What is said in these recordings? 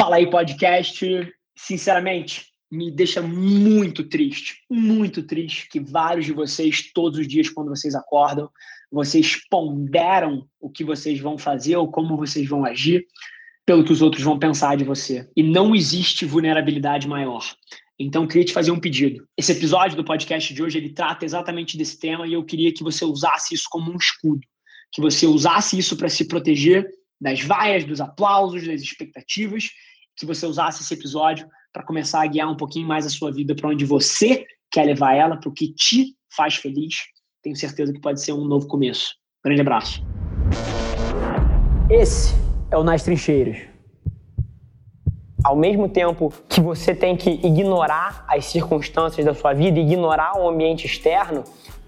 Fala aí, podcast. Sinceramente, me deixa muito triste, muito triste que vários de vocês, todos os dias, quando vocês acordam, vocês ponderam o que vocês vão fazer ou como vocês vão agir pelo que os outros vão pensar de você. E não existe vulnerabilidade maior. Então, queria te fazer um pedido. Esse episódio do podcast de hoje, ele trata exatamente desse tema e eu queria que você usasse isso como um escudo. Que você usasse isso para se proteger das vaias, dos aplausos, das expectativas, que você usasse esse episódio para começar a guiar um pouquinho mais a sua vida para onde você quer levar ela, para o que te faz feliz. Tenho certeza que pode ser um novo começo. Grande abraço. Esse é o Nas Trincheiras. Ao mesmo tempo que você tem que ignorar as circunstâncias da sua vida, ignorar o ambiente externo,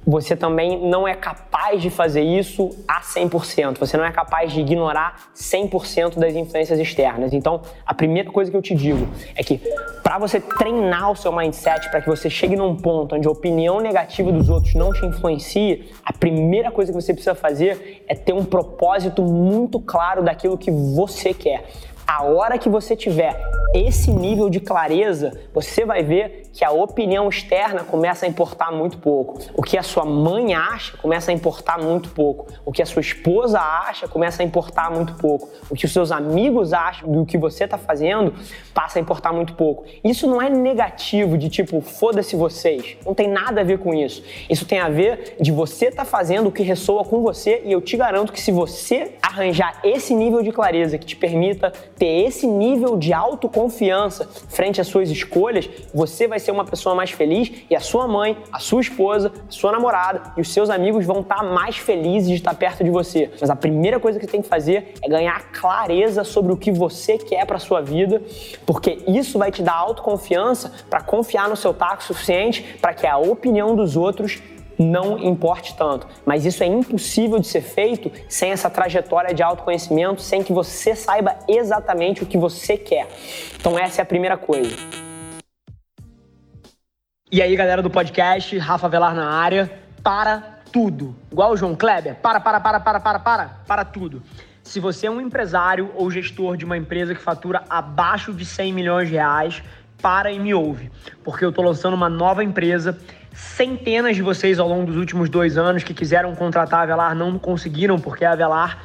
você também não é capaz de fazer isso a 100%. Você não é capaz de ignorar 100% das influências externas. Então, a primeira coisa que eu te digo é que para você treinar o seu mindset, para que você chegue num ponto onde a opinião negativa dos outros não te influencie, a primeira coisa que você precisa fazer é ter um propósito muito claro daquilo que você quer. A hora que você tiver esse nível de clareza, você vai ver que a opinião externa começa a importar muito pouco. O que a sua mãe acha começa a importar muito pouco. O que a sua esposa acha começa a importar muito pouco. O que os seus amigos acham do que você está fazendo passa a importar muito pouco. Isso não é negativo de tipo, foda-se vocês. Não tem nada a ver com isso. Isso tem a ver de você estar tá fazendo o que ressoa com você e eu te garanto que se você arranjar esse nível de clareza que te permita ter esse nível de autoconfiança frente às suas escolhas, você vai ser uma pessoa mais feliz e a sua mãe, a sua esposa, a sua namorada e os seus amigos vão estar mais felizes de estar perto de você. Mas a primeira coisa que você tem que fazer é ganhar clareza sobre o que você quer para sua vida, porque isso vai te dar autoconfiança para confiar no seu taco suficiente para que a opinião dos outros não importe tanto. Mas isso é impossível de ser feito sem essa trajetória de autoconhecimento, sem que você saiba exatamente o que você quer. Então, essa é a primeira coisa. E aí, galera do podcast, Rafa Velar na área, para tudo. Igual o João Kleber, para, para, para, para, para, para, para tudo. Se você é um empresário ou gestor de uma empresa que fatura abaixo de 100 milhões de reais, para e me ouve, porque eu estou lançando uma nova empresa. Centenas de vocês ao longo dos últimos dois anos que quiseram contratar a Velar não conseguiram, porque a Velar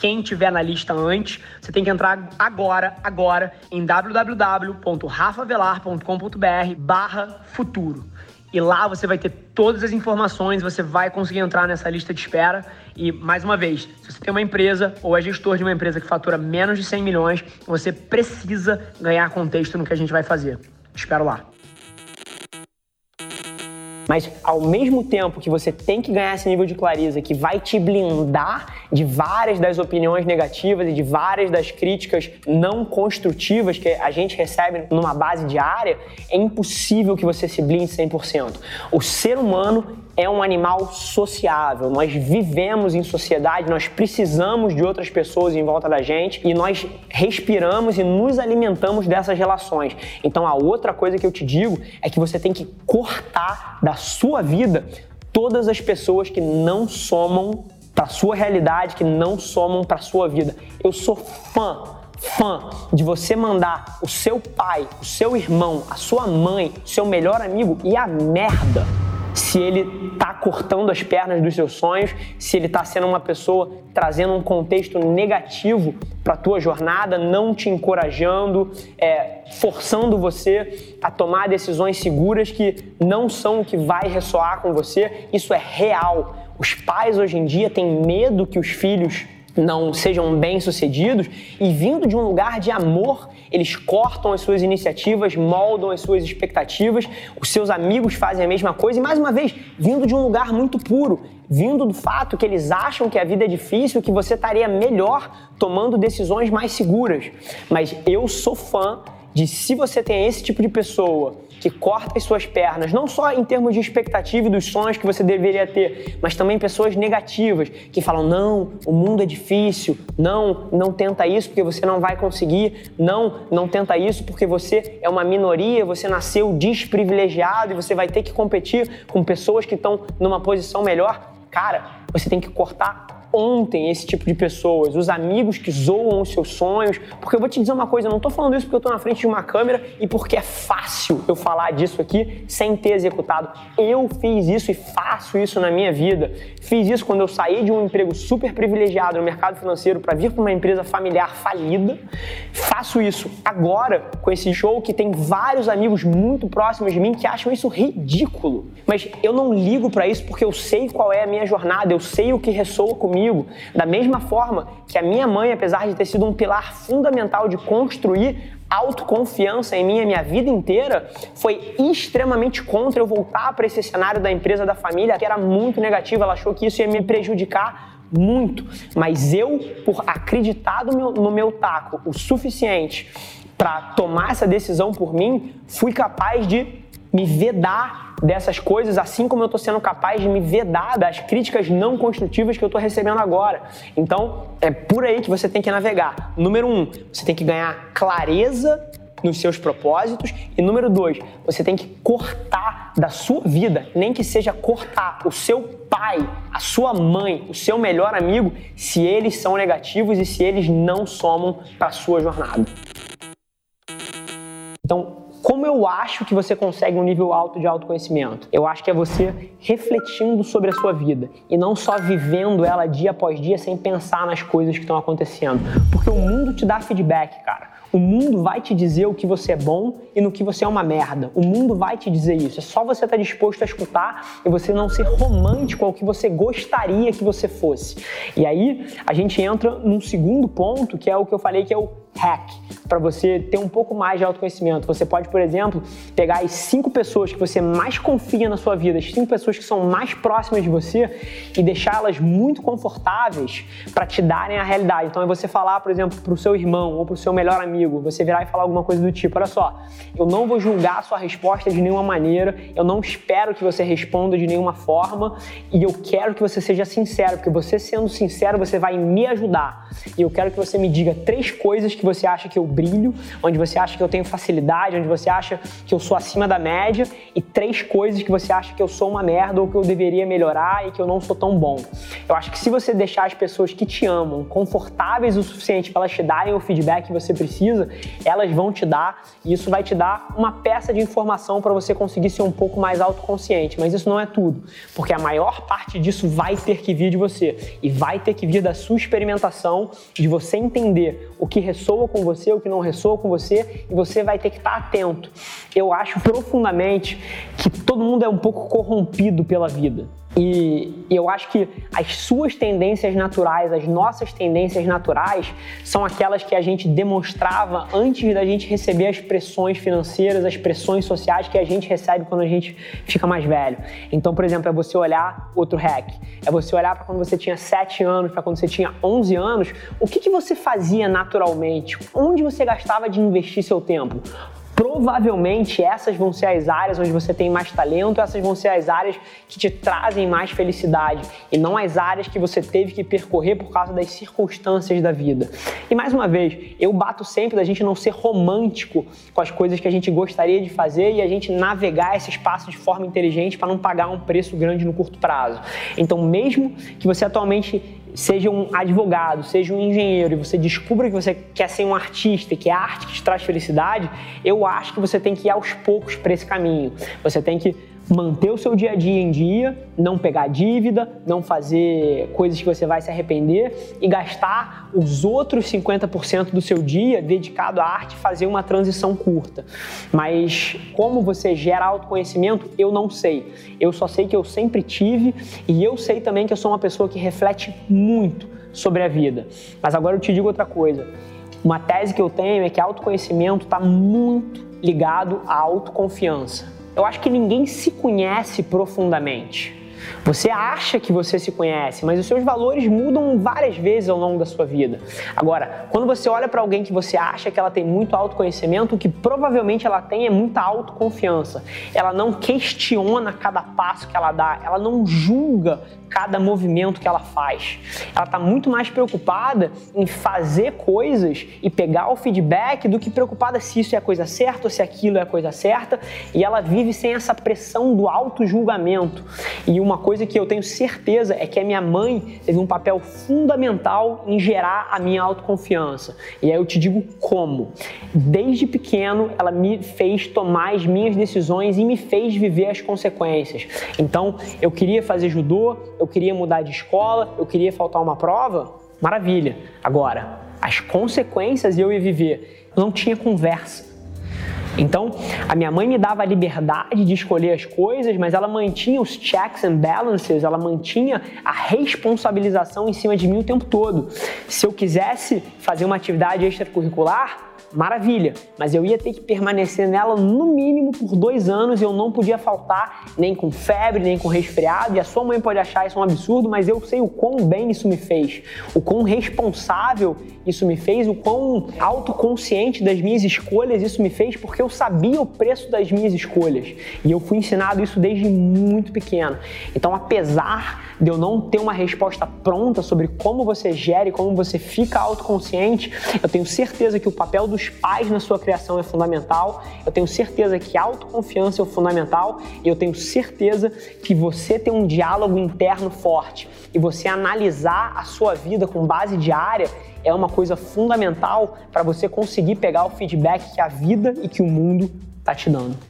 quem tiver na lista antes, você tem que entrar agora, agora, em www.rafavelar.com.br barra futuro. E lá você vai ter todas as informações, você vai conseguir entrar nessa lista de espera. E, mais uma vez, se você tem uma empresa ou é gestor de uma empresa que fatura menos de 100 milhões, você precisa ganhar contexto no que a gente vai fazer. Te espero lá. Mas ao mesmo tempo que você tem que ganhar esse nível de clareza que vai te blindar de várias das opiniões negativas e de várias das críticas não construtivas que a gente recebe numa base diária, é impossível que você se blinde 100%. O ser humano é um animal sociável. Nós vivemos em sociedade, nós precisamos de outras pessoas em volta da gente e nós respiramos e nos alimentamos dessas relações. Então, a outra coisa que eu te digo é que você tem que cortar da sua vida todas as pessoas que não somam para sua realidade, que não somam para sua vida. Eu sou fã fã de você mandar o seu pai, o seu irmão, a sua mãe, o seu melhor amigo e a merda se ele está cortando as pernas dos seus sonhos, se ele está sendo uma pessoa trazendo um contexto negativo para a tua jornada, não te encorajando, é, forçando você a tomar decisões seguras que não são o que vai ressoar com você. Isso é real. Os pais hoje em dia têm medo que os filhos não sejam bem-sucedidos e vindo de um lugar de amor, eles cortam as suas iniciativas, moldam as suas expectativas, os seus amigos fazem a mesma coisa e, mais uma vez, vindo de um lugar muito puro, vindo do fato que eles acham que a vida é difícil, que você estaria melhor tomando decisões mais seguras. Mas eu sou fã de se você tem esse tipo de pessoa que corta as suas pernas, não só em termos de expectativa e dos sonhos que você deveria ter, mas também pessoas negativas que falam: não, o mundo é difícil, não, não tenta isso porque você não vai conseguir, não, não tenta isso porque você é uma minoria, você nasceu desprivilegiado e você vai ter que competir com pessoas que estão numa posição melhor. Cara, você tem que cortar ontem esse tipo de pessoas, os amigos que zoam os seus sonhos. Porque eu vou te dizer uma coisa, eu não estou falando isso porque eu estou na frente de uma câmera e porque é fácil eu falar disso aqui sem ter executado. Eu fiz isso e faço isso na minha vida. Fiz isso quando eu saí de um emprego super privilegiado no mercado financeiro para vir para uma empresa familiar falida. Faço isso agora com esse show que tem vários amigos muito próximos de mim que acham isso ridículo. Mas eu não ligo para isso porque eu sei qual é a minha jornada, eu sei o que ressoa comigo comigo. Da mesma forma que a minha mãe, apesar de ter sido um pilar fundamental de construir autoconfiança em mim a minha vida inteira, foi extremamente contra eu voltar para esse cenário da empresa da família, que era muito negativo. Ela achou que isso ia me prejudicar muito. Mas eu, por acreditar no meu, no meu taco o suficiente para tomar essa decisão por mim, fui capaz de me vedar dessas coisas, assim como eu estou sendo capaz de me vedar das críticas não construtivas que eu estou recebendo agora. Então, é por aí que você tem que navegar. Número um, você tem que ganhar clareza nos seus propósitos. E número dois, você tem que cortar da sua vida, nem que seja cortar o seu pai, a sua mãe, o seu melhor amigo, se eles são negativos e se eles não somam para sua jornada. Então, como eu acho que você consegue um nível alto de autoconhecimento? Eu acho que é você refletindo sobre a sua vida e não só vivendo ela dia após dia sem pensar nas coisas que estão acontecendo. Porque o mundo te dá feedback, cara. O mundo vai te dizer o que você é bom e no que você é uma merda. O mundo vai te dizer isso. É só você estar disposto a escutar e você não ser romântico ao que você gostaria que você fosse. E aí a gente entra num segundo ponto, que é o que eu falei que é o hack para você ter um pouco mais de autoconhecimento. Você pode, por exemplo, pegar as cinco pessoas que você mais confia na sua vida, as cinco pessoas que são mais próximas de você e deixá-las muito confortáveis para te darem a realidade. Então é você falar, por exemplo, para o seu irmão ou para o seu melhor amigo, você virar e falar alguma coisa do tipo: olha só, eu não vou julgar a sua resposta de nenhuma maneira, eu não espero que você responda de nenhuma forma e eu quero que você seja sincero, porque você sendo sincero, você vai me ajudar. E eu quero que você me diga três coisas que você acha que eu brilho, onde você acha que eu tenho facilidade, onde você acha que eu sou acima da média, e três coisas que você acha que eu sou uma merda ou que eu deveria melhorar e que eu não sou tão bom. Eu acho que se você deixar as pessoas que te amam confortáveis o suficiente para elas te darem o feedback que você precisa, elas vão te dar e isso vai te dar uma peça de informação para você conseguir ser um pouco mais autoconsciente. Mas isso não é tudo, porque a maior parte disso vai ter que vir de você e vai ter que vir da sua experimentação, de você entender o que ressoa com você, o que não ressoa com você, e você vai ter que estar atento. Eu acho profundamente que todo mundo é um pouco corrompido pela vida. E eu acho que as suas tendências naturais, as nossas tendências naturais, são aquelas que a gente demonstrava antes da gente receber as pressões financeiras, as pressões sociais que a gente recebe quando a gente fica mais velho. Então, por exemplo, é você olhar outro hack, é você olhar para quando você tinha 7 anos, para quando você tinha 11 anos, o que, que você fazia naturalmente? Onde você gastava de investir seu tempo? Provavelmente essas vão ser as áreas onde você tem mais talento, essas vão ser as áreas que te trazem mais felicidade e não as áreas que você teve que percorrer por causa das circunstâncias da vida. E mais uma vez, eu bato sempre da gente não ser romântico com as coisas que a gente gostaria de fazer e a gente navegar esse espaço de forma inteligente para não pagar um preço grande no curto prazo. Então, mesmo que você atualmente seja um advogado, seja um engenheiro e você descubra que você quer ser um artista, que é a arte que te traz felicidade, eu acho que você tem que ir aos poucos para esse caminho. Você tem que manter o seu dia a dia em dia, não pegar dívida, não fazer coisas que você vai se arrepender e gastar os outros 50% do seu dia dedicado à arte fazer uma transição curta. Mas como você gera autoconhecimento, eu não sei. Eu só sei que eu sempre tive e eu sei também que eu sou uma pessoa que reflete muito sobre a vida. Mas agora eu te digo outra coisa Uma tese que eu tenho é que autoconhecimento está muito ligado à autoconfiança. Eu acho que ninguém se conhece profundamente. Você acha que você se conhece, mas os seus valores mudam várias vezes ao longo da sua vida. Agora, quando você olha para alguém que você acha que ela tem muito autoconhecimento, o que provavelmente ela tem é muita autoconfiança. Ela não questiona cada passo que ela dá, ela não julga cada movimento que ela faz. Ela está muito mais preocupada em fazer coisas e pegar o feedback do que preocupada se isso é a coisa certa ou se aquilo é a coisa certa. E ela vive sem essa pressão do auto-julgamento. E uma coisa que eu tenho certeza é que a minha mãe teve um papel fundamental em gerar a minha autoconfiança. E aí eu te digo como. Desde pequeno, ela me fez tomar as minhas decisões e me fez viver as consequências. Então, eu queria fazer judô, eu queria mudar de escola, eu queria faltar uma prova. Maravilha. Agora, as consequências eu ia viver. não tinha conversa. Então, a minha mãe me dava a liberdade de escolher as coisas, mas ela mantinha os checks and balances, ela mantinha a responsabilização em cima de mim o tempo todo. Se eu quisesse fazer uma atividade extracurricular, maravilha, mas eu ia ter que permanecer nela no mínimo por dois anos e eu não podia faltar nem com febre, nem com resfriado. E a sua mãe pode achar isso um absurdo, mas eu sei o quão bem isso me fez, o quão responsável isso me fez, o quão autoconsciente das minhas escolhas isso me fez, porque eu sabia o preço das minhas escolhas e eu fui ensinado isso desde muito pequeno. Então, apesar de eu não ter uma resposta pronta sobre como você gere, como você fica autoconsciente, eu tenho certeza que o papel dos pais na sua criação é fundamental. Eu tenho certeza que autoconfiança é fundamental e eu tenho certeza que você ter um diálogo interno forte e você analisar a sua vida com base diária é uma coisa fundamental para você conseguir pegar o feedback que a vida e que o mundo está te dando.